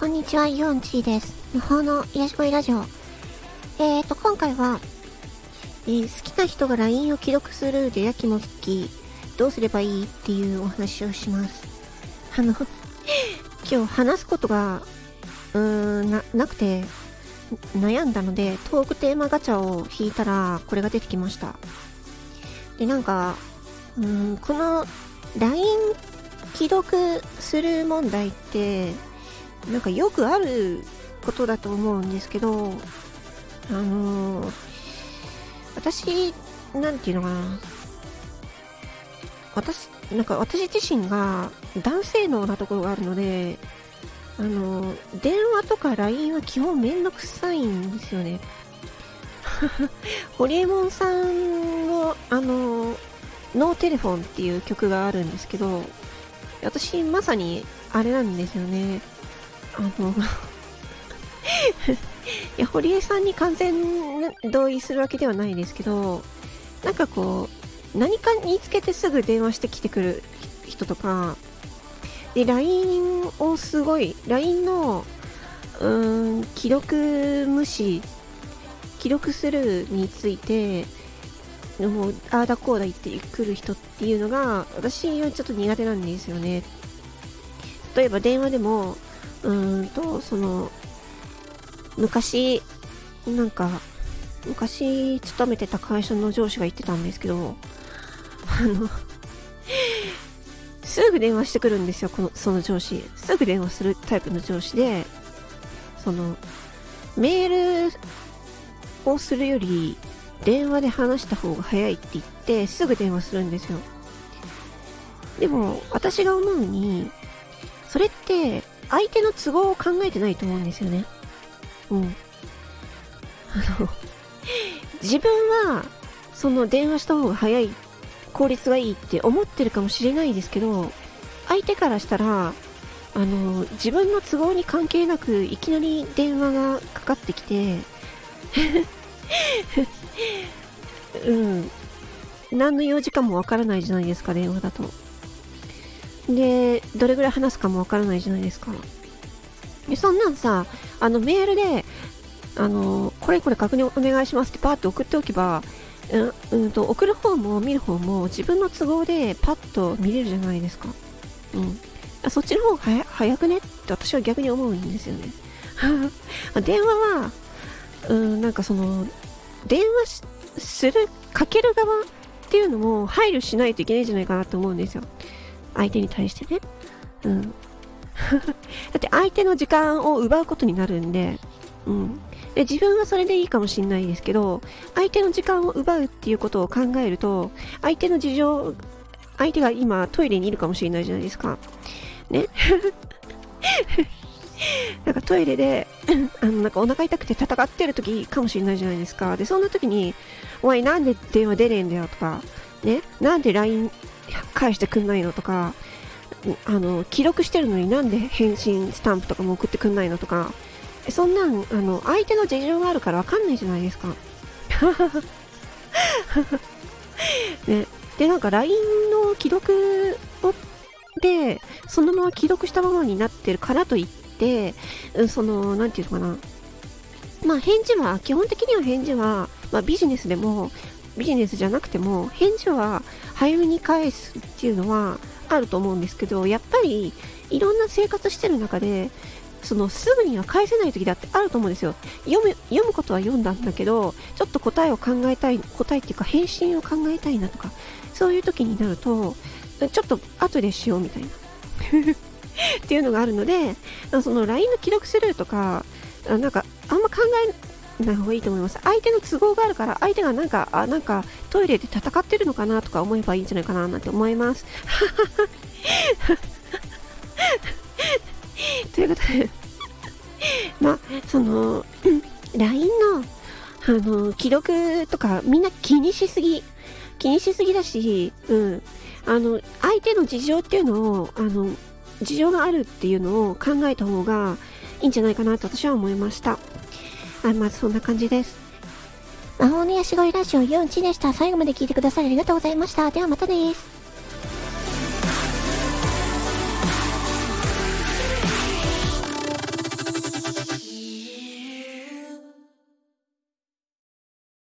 こんにちは、ヨンチーです。無法の癒し声ラジオ。えーと、今回は、えー、好きな人が LINE を既読するでやきもき、どうすればいいっていうお話をします。あの、今日話すことが、うーん、な、なくて、悩んだので、トークテーマガチャを引いたら、これが出てきました。で、なんか、うん、この LINE 既読する問題って、なんかよくあることだと思うんですけど、あのー、私、なんていうのかな。私、なんか私自身が男性能なところがあるので、あのー、電話とか LINE は基本めんどくさいんですよね。ホリエモンさんの、あのー、ノーテレフォンっていう曲があるんですけど、私まさにあれなんですよね。あの いや、堀江さんに完全同意するわけではないですけど、なんかこう、何かにつけてすぐ電話してきてくる人とか、で、LINE をすごい、LINE の、うーん、既読無視、既読するについて、もう、ああだこうだ言ってくる人っていうのが、私はちょっと苦手なんですよね。例えば電話でも、うーんと、その、昔、なんか、昔勤めてた会社の上司が言ってたんですけど、あの、すぐ電話してくるんですよ、この、その上司。すぐ電話するタイプの上司で、その、メールをするより、電話で話した方が早いって言って、すぐ電話するんですよ。でも、私が思うに、それって、相手の都合を考えてないと思うんですよね。うん。あの、自分は、その電話した方が早い、効率がいいって思ってるかもしれないですけど、相手からしたら、あの、自分の都合に関係なく、いきなり電話がかかってきて うん。何の用事かもわからないじゃないですか、電話だと。で、どれぐらい話すかもわからないじゃないですか。で、そんなんさ、あの、メールで、あの、これこれ確認お願いしますってパーって送っておけば、うん、うんと、送る方も見る方も自分の都合でパッと見れるじゃないですか。うん。そっちの方が早くね？って私は逆に思うんですよね。電話は、うん、なんかその、電話する、かける側っていうのも配慮しないといけないんじゃないかなと思うんですよ。相手に対してね。うん。だって相手の時間を奪うことになるんで、うん。で、自分はそれでいいかもしんないですけど、相手の時間を奪うっていうことを考えると、相手の事情、相手が今トイレにいるかもしれないじゃないですか。ね。なんかトイレで、あの、なんかお腹痛くて戦ってる時かもしれないじゃないですか。で、そんな時に、お前なんで電話出ねえんだよとか、ね、なんで LINE 返してくんないのとか、あの、記録してるのになんで返信スタンプとかも送ってくんないのとか、そんなん、あの、相手の事情があるからわかんないじゃないですか。ね、で、なんか LINE の既読を、で、そのまま既読したままになってるからといって、その、なんていうのかな。まあ返事は、基本的には返事は、まあビジネスでも、ビジネスじゃなくても、返事は早めに返すっていうのはあると思うんですけど、やっぱりいろんな生活してる中で、そのすぐには返せない時だってあると思うんですよ。読む、読むことは読んだんだけど、ちょっと答えを考えたい、答えっていうか返信を考えたいなとか、そういう時になると、ちょっと後でしようみたいな。っていうのがあるので、その LINE の既読スルーとか、なんかあんま考えない方がいいと思います。相手の都合があるから、相手がなんか、あ、なんかトイレで戦ってるのかなとか思えばいいんじゃないかななんて思います。ということでまあ、その、LINE の、あの、既読とかみんな気にしすぎ。気にしすぎだし、うん。あの、相手の事情っていうのを、あの、事情があるっていうのを考えた方がいいんじゃないかなと私は思いました。はいまあ、そんな感じです。魔法のヤシゴイラジオ4 1でした。最後まで聞いてくださりありがとうございました。ではまたです。